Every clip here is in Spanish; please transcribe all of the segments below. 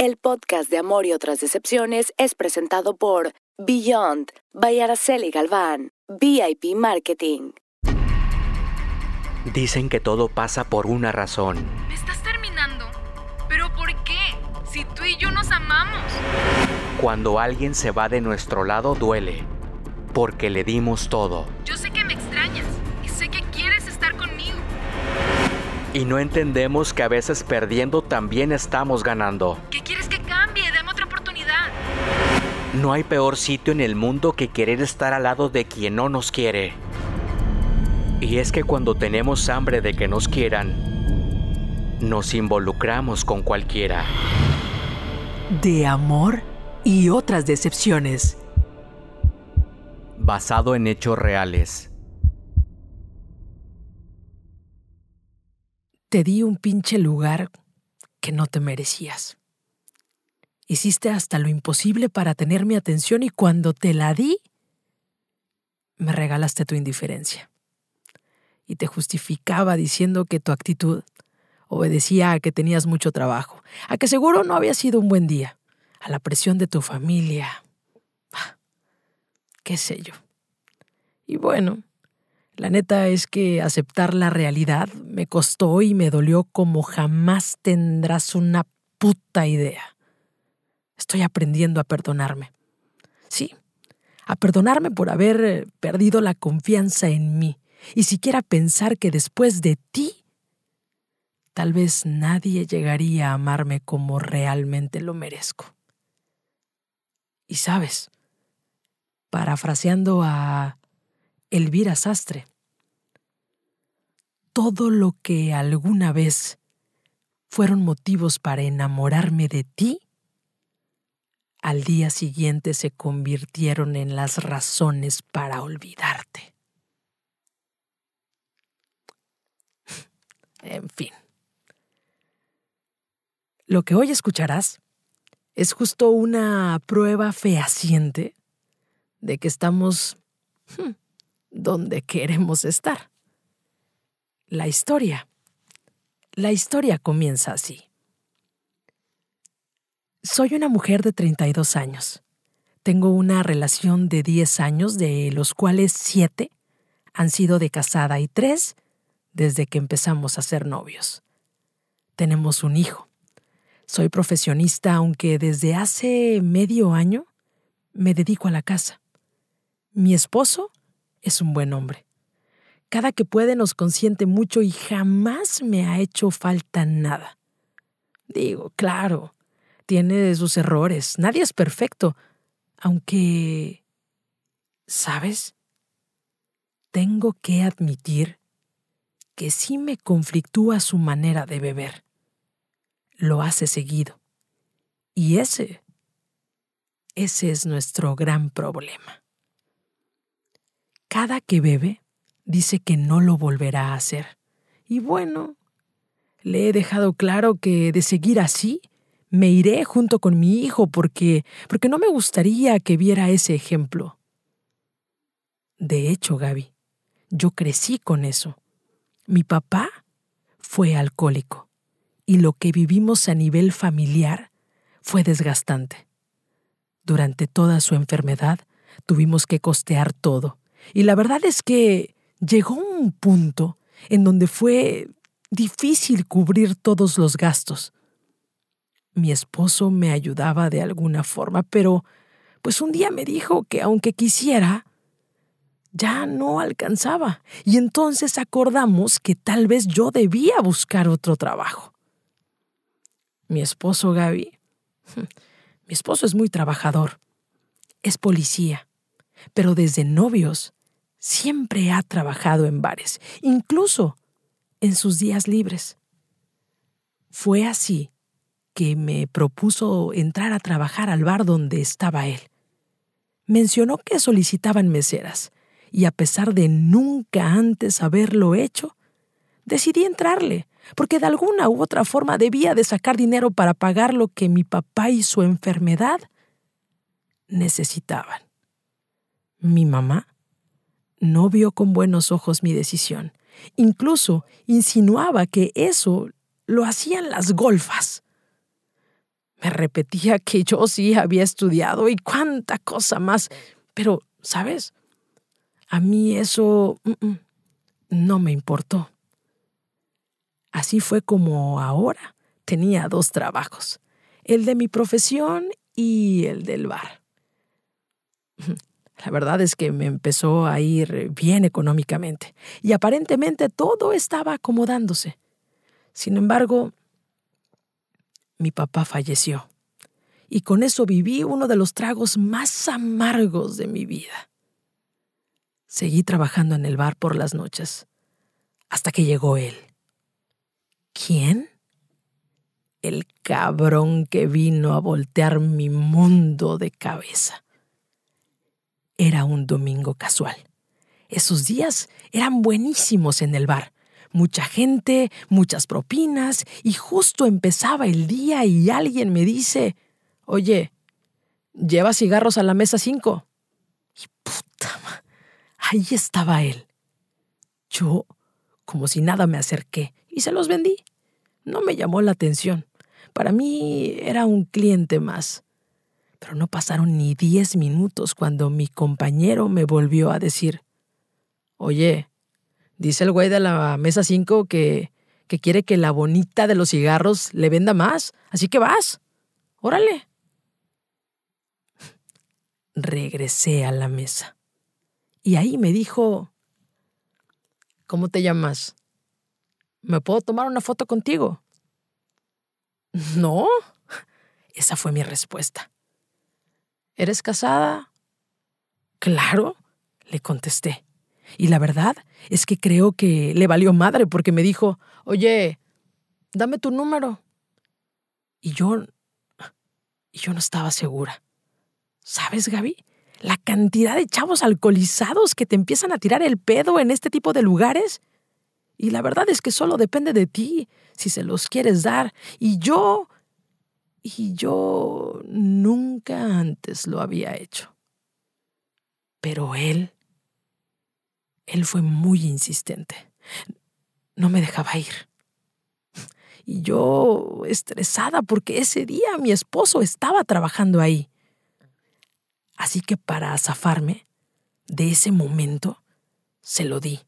El podcast de Amor y otras decepciones es presentado por Beyond, by Araceli Galván, VIP Marketing. Dicen que todo pasa por una razón. ¿Me estás terminando? ¿Pero por qué? Si tú y yo nos amamos. Cuando alguien se va de nuestro lado duele, porque le dimos todo. Yo sé que me Y no entendemos que a veces perdiendo también estamos ganando. ¿Qué quieres que cambie? Dame otra oportunidad. No hay peor sitio en el mundo que querer estar al lado de quien no nos quiere. Y es que cuando tenemos hambre de que nos quieran, nos involucramos con cualquiera. De amor y otras decepciones. Basado en hechos reales. Te di un pinche lugar que no te merecías. Hiciste hasta lo imposible para tener mi atención y cuando te la di, me regalaste tu indiferencia y te justificaba diciendo que tu actitud obedecía a que tenías mucho trabajo, a que seguro no había sido un buen día, a la presión de tu familia. Ah, qué sé yo. Y bueno, la neta es que aceptar la realidad me costó y me dolió como jamás tendrás una puta idea. Estoy aprendiendo a perdonarme. Sí, a perdonarme por haber eh, perdido la confianza en mí y siquiera pensar que después de ti, tal vez nadie llegaría a amarme como realmente lo merezco. Y sabes, parafraseando a Elvira Sastre, todo lo que alguna vez fueron motivos para enamorarme de ti, al día siguiente se convirtieron en las razones para olvidarte. En fin. Lo que hoy escucharás es justo una prueba fehaciente de que estamos hmm, donde queremos estar. La historia. La historia comienza así. Soy una mujer de 32 años. Tengo una relación de 10 años, de los cuales 7 han sido de casada y 3 desde que empezamos a ser novios. Tenemos un hijo. Soy profesionista, aunque desde hace medio año me dedico a la casa. Mi esposo es un buen hombre. Cada que puede nos consiente mucho y jamás me ha hecho falta nada. Digo, claro, tiene sus errores, nadie es perfecto, aunque... ¿Sabes? Tengo que admitir que sí me conflictúa su manera de beber. Lo hace seguido. Y ese, ese es nuestro gran problema. Cada que bebe, dice que no lo volverá a hacer. Y bueno, le he dejado claro que de seguir así, me iré junto con mi hijo porque, porque no me gustaría que viera ese ejemplo. De hecho, Gaby, yo crecí con eso. Mi papá fue alcohólico y lo que vivimos a nivel familiar fue desgastante. Durante toda su enfermedad tuvimos que costear todo y la verdad es que llegó un punto en donde fue difícil cubrir todos los gastos. Mi esposo me ayudaba de alguna forma, pero pues un día me dijo que aunque quisiera, ya no alcanzaba, y entonces acordamos que tal vez yo debía buscar otro trabajo. Mi esposo Gaby, mi esposo es muy trabajador, es policía, pero desde novios siempre ha trabajado en bares, incluso en sus días libres. Fue así que me propuso entrar a trabajar al bar donde estaba él. Mencionó que solicitaban meseras, y a pesar de nunca antes haberlo hecho, decidí entrarle, porque de alguna u otra forma debía de sacar dinero para pagar lo que mi papá y su enfermedad necesitaban. Mi mamá no vio con buenos ojos mi decisión. Incluso insinuaba que eso lo hacían las golfas. Me repetía que yo sí había estudiado y cuánta cosa más. Pero, ¿sabes? A mí eso no me importó. Así fue como ahora tenía dos trabajos, el de mi profesión y el del bar. La verdad es que me empezó a ir bien económicamente y aparentemente todo estaba acomodándose. Sin embargo, mi papá falleció y con eso viví uno de los tragos más amargos de mi vida. Seguí trabajando en el bar por las noches hasta que llegó él. ¿Quién? El cabrón que vino a voltear mi mundo de cabeza. Era un domingo casual. Esos días eran buenísimos en el bar. Mucha gente, muchas propinas, y justo empezaba el día y alguien me dice, oye, ¿lleva cigarros a la mesa cinco? Y puta, ahí estaba él. Yo, como si nada, me acerqué y se los vendí. No me llamó la atención. Para mí era un cliente más. Pero no pasaron ni diez minutos cuando mi compañero me volvió a decir, Oye, dice el güey de la mesa 5 que, que quiere que la bonita de los cigarros le venda más, así que vas. Órale. Regresé a la mesa. Y ahí me dijo, ¿cómo te llamas? ¿Me puedo tomar una foto contigo? No. Esa fue mi respuesta. ¿Eres casada? Claro, le contesté. Y la verdad es que creo que le valió madre porque me dijo, oye, dame tu número. Y yo... Y yo no estaba segura. ¿Sabes, Gaby? La cantidad de chavos alcoholizados que te empiezan a tirar el pedo en este tipo de lugares. Y la verdad es que solo depende de ti si se los quieres dar. Y yo y yo nunca antes lo había hecho. Pero él, él fue muy insistente. No me dejaba ir. Y yo estresada porque ese día mi esposo estaba trabajando ahí. Así que para zafarme de ese momento, se lo di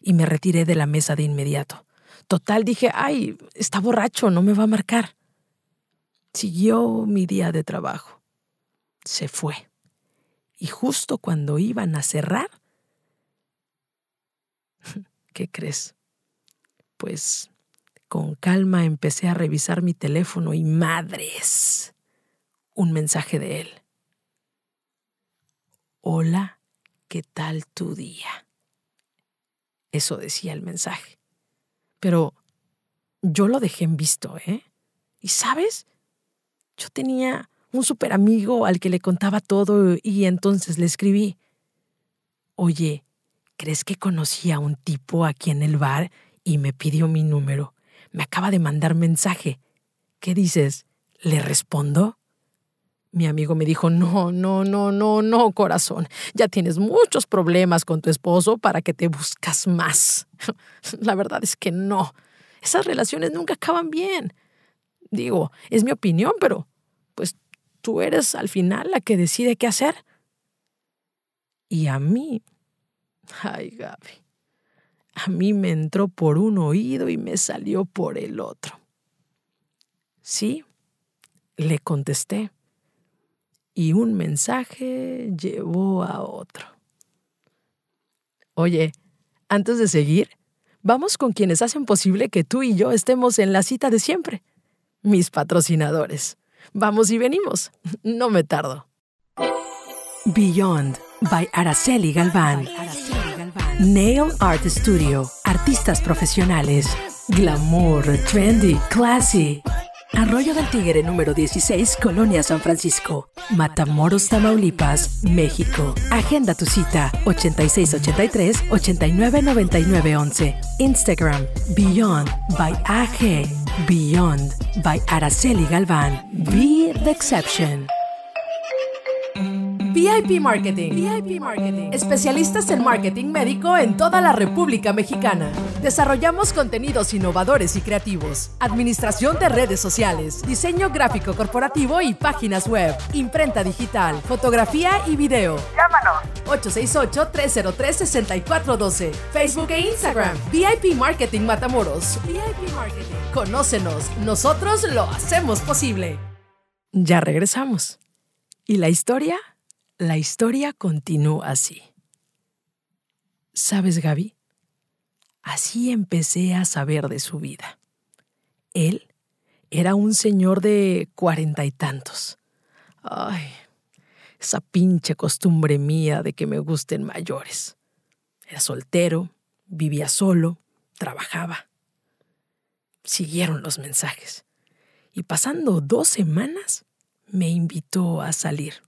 y me retiré de la mesa de inmediato. Total dije, ay, está borracho, no me va a marcar. Siguió mi día de trabajo. Se fue. Y justo cuando iban a cerrar, ¿qué crees? Pues con calma empecé a revisar mi teléfono y madres, un mensaje de él. Hola, ¿qué tal tu día? Eso decía el mensaje. Pero yo lo dejé en visto, ¿eh? ¿Y sabes? Yo tenía un super amigo al que le contaba todo y entonces le escribí, oye, ¿crees que conocí a un tipo aquí en el bar y me pidió mi número? Me acaba de mandar mensaje. ¿Qué dices? ¿Le respondo? Mi amigo me dijo, no, no, no, no, no, corazón. Ya tienes muchos problemas con tu esposo para que te buscas más. La verdad es que no. Esas relaciones nunca acaban bien. Digo, es mi opinión, pero tú eres al final la que decide qué hacer. Y a mí, ay Gaby, a mí me entró por un oído y me salió por el otro. Sí, le contesté. Y un mensaje llevó a otro. Oye, antes de seguir, vamos con quienes hacen posible que tú y yo estemos en la cita de siempre mis patrocinadores. Vamos y venimos. No me tardo. Beyond by Araceli Galván. Nail Art Studio. Artistas profesionales. Glamour, trendy, classy. Arroyo del Tigre número 16, Colonia San Francisco, Matamoros, Tamaulipas, México. Agenda tu cita 8683-899911. Instagram Beyond by AG. Beyond by Araceli Galván. Be the exception. VIP Marketing. VIP Marketing. Especialistas en marketing médico en toda la República Mexicana. Desarrollamos contenidos innovadores y creativos, administración de redes sociales, diseño gráfico corporativo y páginas web, imprenta digital, fotografía y video. Llámanos 868-303-6412. Facebook e Instagram. VIP Marketing Matamoros. VIP Marketing. Conócenos. Nosotros lo hacemos posible. Ya regresamos. ¿Y la historia? La historia continúa así. ¿Sabes, Gaby? Así empecé a saber de su vida. Él era un señor de cuarenta y tantos. Ay, esa pinche costumbre mía de que me gusten mayores. Era soltero, vivía solo, trabajaba. Siguieron los mensajes. Y pasando dos semanas, me invitó a salir.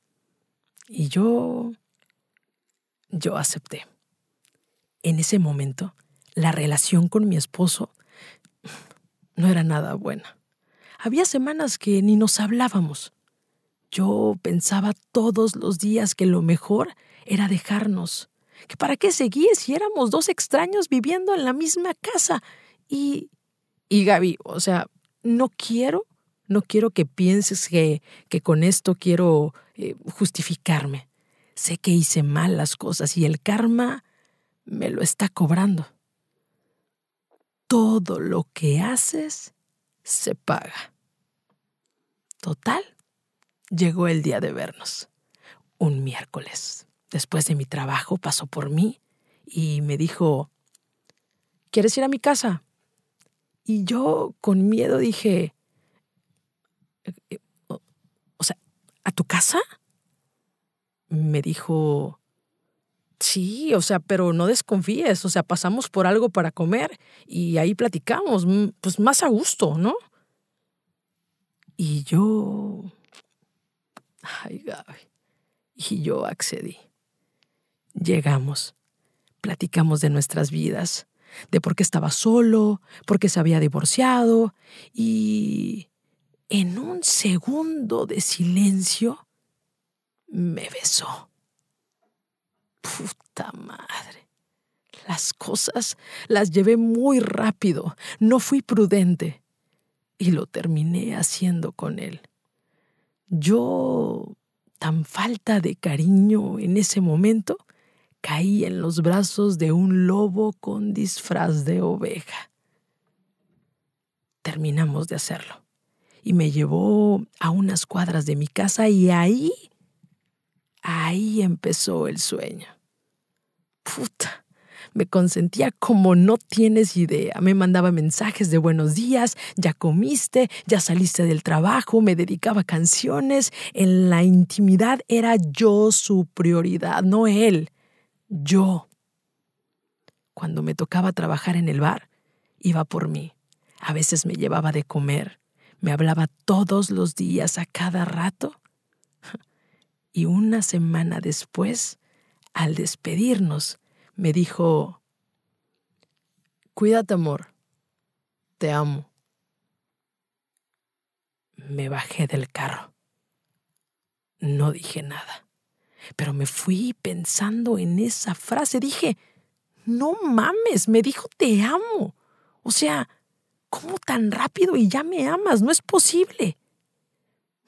Y yo... yo acepté. En ese momento, la relación con mi esposo no era nada buena. Había semanas que ni nos hablábamos. Yo pensaba todos los días que lo mejor era dejarnos. Que para qué seguir si éramos dos extraños viviendo en la misma casa. Y... Y Gaby, o sea, no quiero no quiero que pienses que, que con esto quiero eh, justificarme. Sé que hice mal las cosas y el karma me lo está cobrando. Todo lo que haces se paga. Total, llegó el día de vernos. Un miércoles. Después de mi trabajo pasó por mí y me dijo, ¿quieres ir a mi casa? Y yo con miedo dije, eh, sea, ¿a tu casa? Me dijo, sí, o sea, pero no desconfíes, o sea, pasamos por algo para comer y ahí platicamos, pues más a gusto, ¿no? Y yo... Ay, Gaby. Y yo accedí. Llegamos, platicamos de nuestras vidas, de por qué estaba solo, por qué se había divorciado y en un segundo de silencio, me besó. Puta madre. Las cosas las llevé muy rápido, no fui prudente y lo terminé haciendo con él. Yo, tan falta de cariño en ese momento, caí en los brazos de un lobo con disfraz de oveja. Terminamos de hacerlo y me llevó a unas cuadras de mi casa y ahí, ahí empezó el sueño. Puta, me consentía como no tienes idea. Me mandaba mensajes de buenos días, ya comiste, ya saliste del trabajo, me dedicaba canciones. En la intimidad era yo su prioridad, no él, yo. Cuando me tocaba trabajar en el bar, iba por mí. A veces me llevaba de comer, me hablaba todos los días, a cada rato. Y una semana después, al despedirnos, me dijo, Cuídate, amor, te amo. Me bajé del carro. No dije nada, pero me fui pensando en esa frase. Dije, no mames, me dijo te amo. O sea, ¿Cómo tan rápido y ya me amas? No es posible.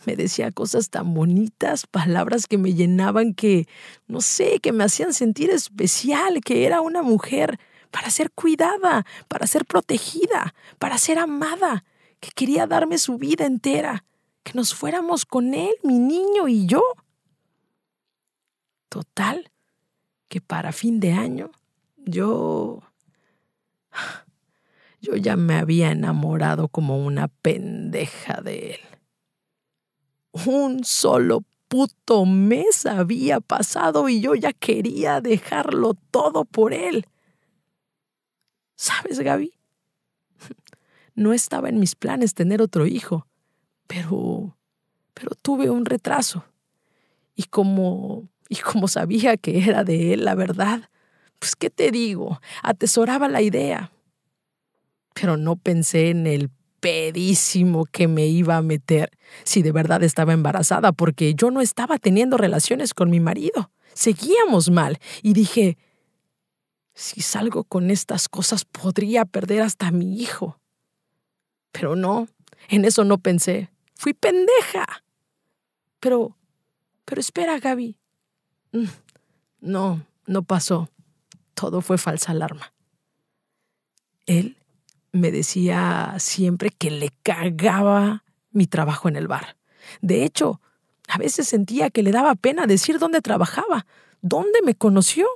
Me decía cosas tan bonitas, palabras que me llenaban, que, no sé, que me hacían sentir especial, que era una mujer para ser cuidada, para ser protegida, para ser amada, que quería darme su vida entera, que nos fuéramos con él, mi niño y yo. Total, que para fin de año yo yo ya me había enamorado como una pendeja de él. Un solo puto mes había pasado y yo ya quería dejarlo todo por él. ¿Sabes, Gaby? No estaba en mis planes tener otro hijo, pero pero tuve un retraso. Y como y como sabía que era de él la verdad, pues qué te digo, atesoraba la idea pero no pensé en el pedísimo que me iba a meter si de verdad estaba embarazada, porque yo no estaba teniendo relaciones con mi marido. Seguíamos mal. Y dije, si salgo con estas cosas podría perder hasta a mi hijo. Pero no, en eso no pensé. Fui pendeja. Pero, pero espera, Gaby. Mm, no, no pasó. Todo fue falsa alarma. Él me decía siempre que le cagaba mi trabajo en el bar. De hecho, a veces sentía que le daba pena decir dónde trabajaba, dónde me conoció.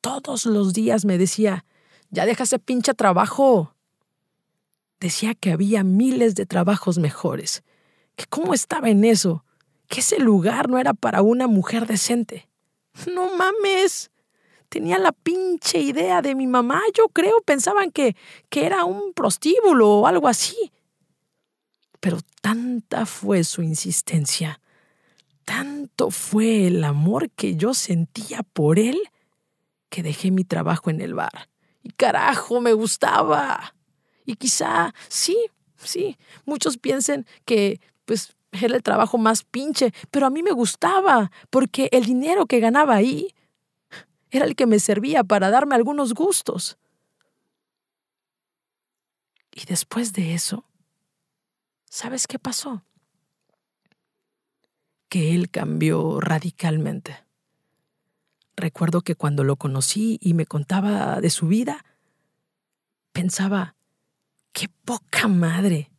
Todos los días me decía, ya deja ese pinche trabajo. Decía que había miles de trabajos mejores, que cómo estaba en eso, que ese lugar no era para una mujer decente. No mames. Tenía la pinche idea de mi mamá, yo creo, pensaban que, que era un prostíbulo o algo así. Pero tanta fue su insistencia, tanto fue el amor que yo sentía por él, que dejé mi trabajo en el bar. Y carajo, me gustaba. Y quizá, sí, sí, muchos piensen que, pues, era el trabajo más pinche, pero a mí me gustaba, porque el dinero que ganaba ahí era el que me servía para darme algunos gustos. Y después de eso, ¿sabes qué pasó? Que él cambió radicalmente. Recuerdo que cuando lo conocí y me contaba de su vida, pensaba, qué poca madre,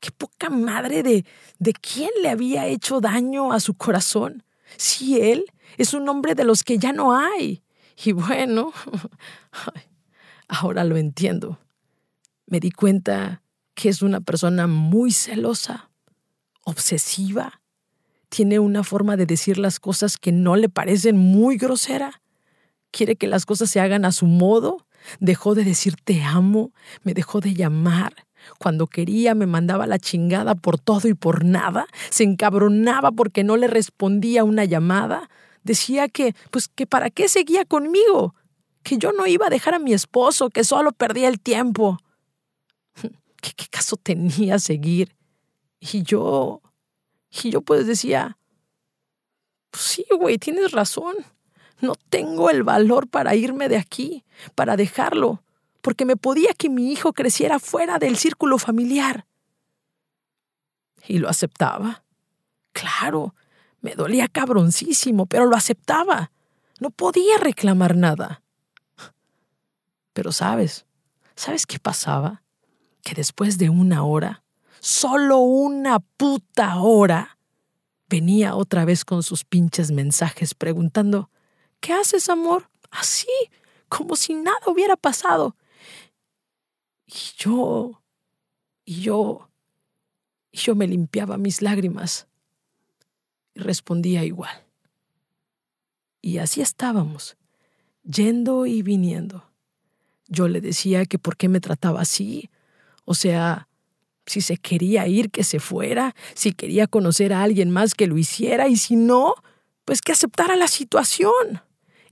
qué poca madre de, de quién le había hecho daño a su corazón. Si él es un hombre de los que ya no hay. Y bueno, ahora lo entiendo. Me di cuenta que es una persona muy celosa, obsesiva. Tiene una forma de decir las cosas que no le parecen muy grosera. Quiere que las cosas se hagan a su modo. Dejó de decir te amo, me dejó de llamar, cuando quería me mandaba la chingada por todo y por nada, se encabronaba porque no le respondía una llamada, decía que, pues que para qué seguía conmigo, que yo no iba a dejar a mi esposo, que solo perdía el tiempo. ¿Qué, caso tenía seguir? Y yo, y yo pues decía, pues sí, güey, tienes razón. No tengo el valor para irme de aquí, para dejarlo, porque me podía que mi hijo creciera fuera del círculo familiar. Y lo aceptaba. Claro, me dolía cabroncísimo, pero lo aceptaba. No podía reclamar nada. Pero sabes, ¿sabes qué pasaba? Que después de una hora, solo una puta hora, venía otra vez con sus pinches mensajes preguntando, ¿qué haces, amor? Así, como si nada hubiera pasado. Y yo, y yo, y yo me limpiaba mis lágrimas y respondía igual. Y así estábamos, yendo y viniendo. Yo le decía que por qué me trataba así, o sea, si se quería ir, que se fuera, si quería conocer a alguien más, que lo hiciera, y si no, pues que aceptara la situación.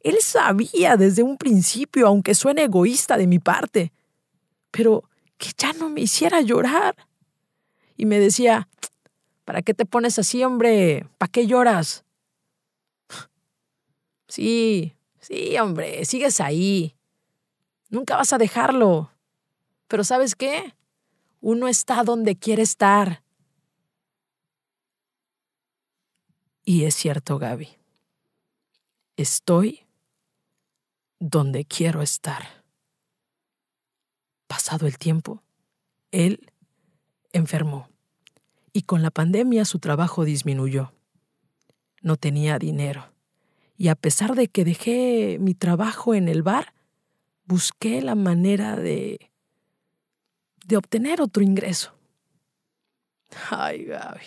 Él sabía desde un principio, aunque suene egoísta de mi parte, pero que ya no me hiciera llorar. Y me decía, ¿para qué te pones así, hombre? ¿Para qué lloras? Sí, sí, hombre, sigues ahí. Nunca vas a dejarlo. Pero ¿sabes qué? Uno está donde quiere estar. Y es cierto, Gaby. Estoy donde quiero estar pasado el tiempo, él enfermó y con la pandemia su trabajo disminuyó. No tenía dinero y a pesar de que dejé mi trabajo en el bar, busqué la manera de de obtener otro ingreso. Ay, Gaby.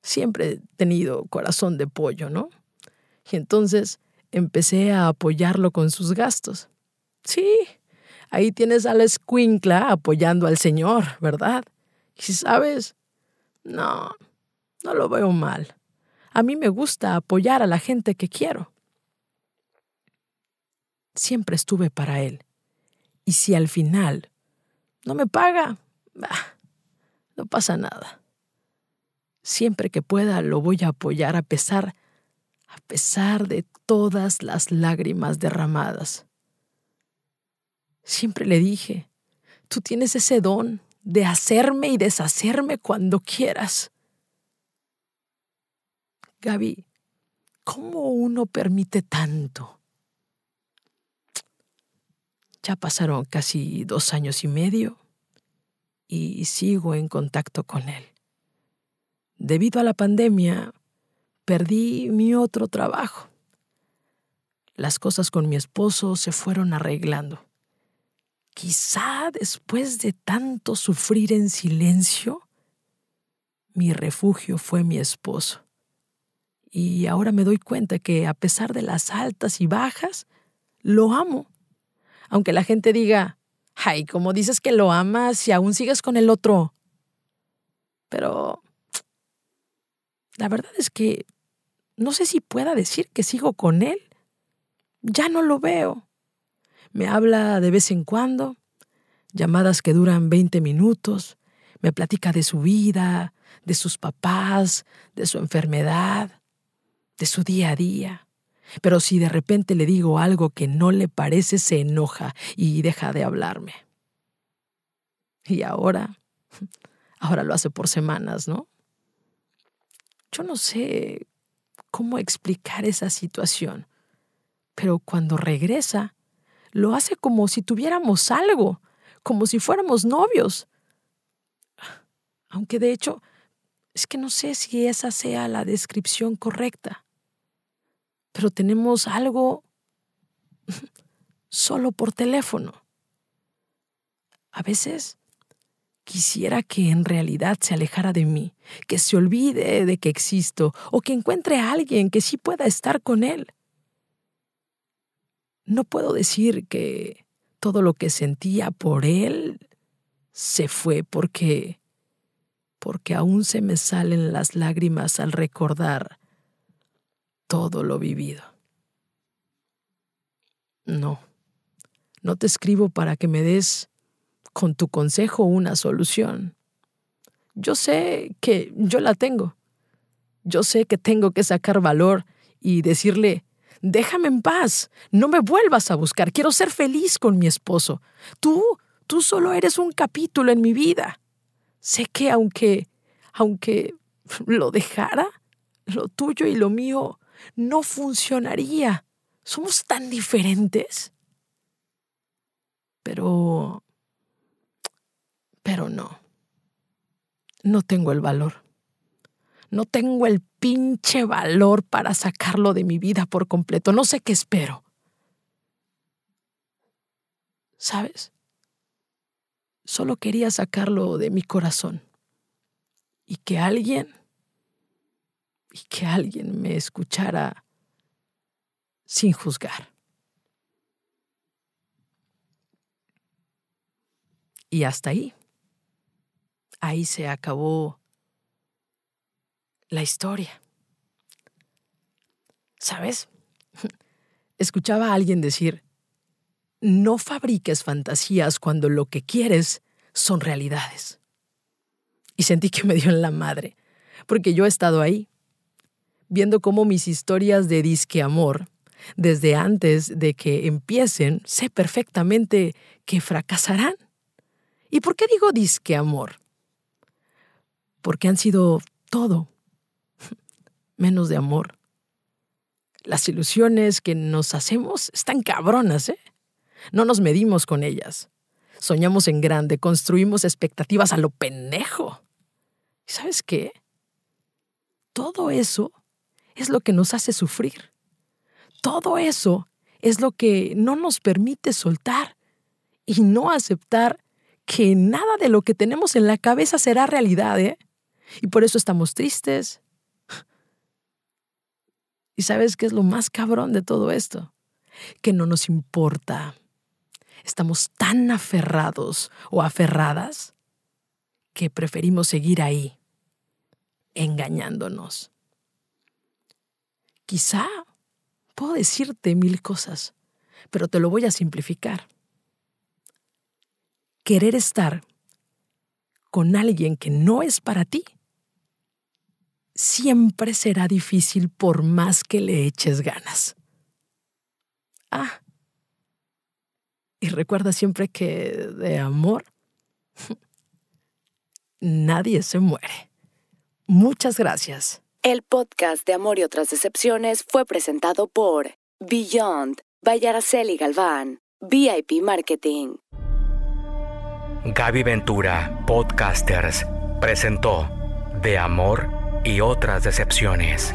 Siempre he tenido corazón de pollo, ¿no? Y entonces empecé a apoyarlo con sus gastos. Sí, Ahí tienes a la escuincla apoyando al Señor, ¿verdad? Y sabes, no, no lo veo mal. A mí me gusta apoyar a la gente que quiero. Siempre estuve para Él. Y si al final no me paga, Bah, no pasa nada. Siempre que pueda lo voy a apoyar a pesar, a pesar de todas las lágrimas derramadas. Siempre le dije, tú tienes ese don de hacerme y deshacerme cuando quieras. Gaby, ¿cómo uno permite tanto? Ya pasaron casi dos años y medio y sigo en contacto con él. Debido a la pandemia, perdí mi otro trabajo. Las cosas con mi esposo se fueron arreglando. Quizá después de tanto sufrir en silencio, mi refugio fue mi esposo. Y ahora me doy cuenta que a pesar de las altas y bajas, lo amo. Aunque la gente diga, ay, ¿cómo dices que lo amas y aún sigues con el otro? Pero la verdad es que no sé si pueda decir que sigo con él. Ya no lo veo. Me habla de vez en cuando, llamadas que duran 20 minutos, me platica de su vida, de sus papás, de su enfermedad, de su día a día. Pero si de repente le digo algo que no le parece, se enoja y deja de hablarme. Y ahora, ahora lo hace por semanas, ¿no? Yo no sé cómo explicar esa situación, pero cuando regresa, lo hace como si tuviéramos algo, como si fuéramos novios. Aunque de hecho, es que no sé si esa sea la descripción correcta, pero tenemos algo solo por teléfono. A veces Quisiera que en realidad se alejara de mí, que se olvide de que existo o que encuentre a alguien que sí pueda estar con él. No puedo decir que todo lo que sentía por él se fue porque porque aún se me salen las lágrimas al recordar todo lo vivido. No, no te escribo para que me des con tu consejo una solución. Yo sé que yo la tengo. Yo sé que tengo que sacar valor y decirle, déjame en paz, no me vuelvas a buscar, quiero ser feliz con mi esposo. Tú, tú solo eres un capítulo en mi vida. Sé que aunque, aunque lo dejara, lo tuyo y lo mío no funcionaría. Somos tan diferentes. Pero pero no. No tengo el valor. No tengo el pinche valor para sacarlo de mi vida por completo. No sé qué espero. ¿Sabes? Solo quería sacarlo de mi corazón. Y que alguien, y que alguien me escuchara sin juzgar. Y hasta ahí ahí se acabó la historia. ¿Sabes? Escuchaba a alguien decir, no fabriques fantasías cuando lo que quieres son realidades. Y sentí que me dio en la madre, porque yo he estado ahí, viendo cómo mis historias de disque amor, desde antes de que empiecen, sé perfectamente que fracasarán. ¿Y por qué digo disque amor? porque han sido todo, menos de amor. Las ilusiones que nos hacemos están cabronas, ¿eh? No nos medimos con ellas. Soñamos en grande, construimos expectativas a lo pendejo. ¿Y sabes qué? Todo eso es lo que nos hace sufrir. Todo eso es lo que no nos permite soltar y no aceptar que nada de lo que tenemos en la cabeza será realidad, ¿eh? Y por eso estamos tristes. ¿Y sabes qué es lo más cabrón de todo esto? Que no nos importa. Estamos tan aferrados o aferradas que preferimos seguir ahí, engañándonos. Quizá puedo decirte mil cosas, pero te lo voy a simplificar. Querer estar con alguien que no es para ti, siempre será difícil por más que le eches ganas. Ah, y recuerda siempre que de amor nadie se muere. Muchas gracias. El podcast de Amor y otras decepciones fue presentado por Beyond by Araceli Galván, VIP Marketing. Gaby Ventura, Podcasters, presentó De Amor y otras decepciones.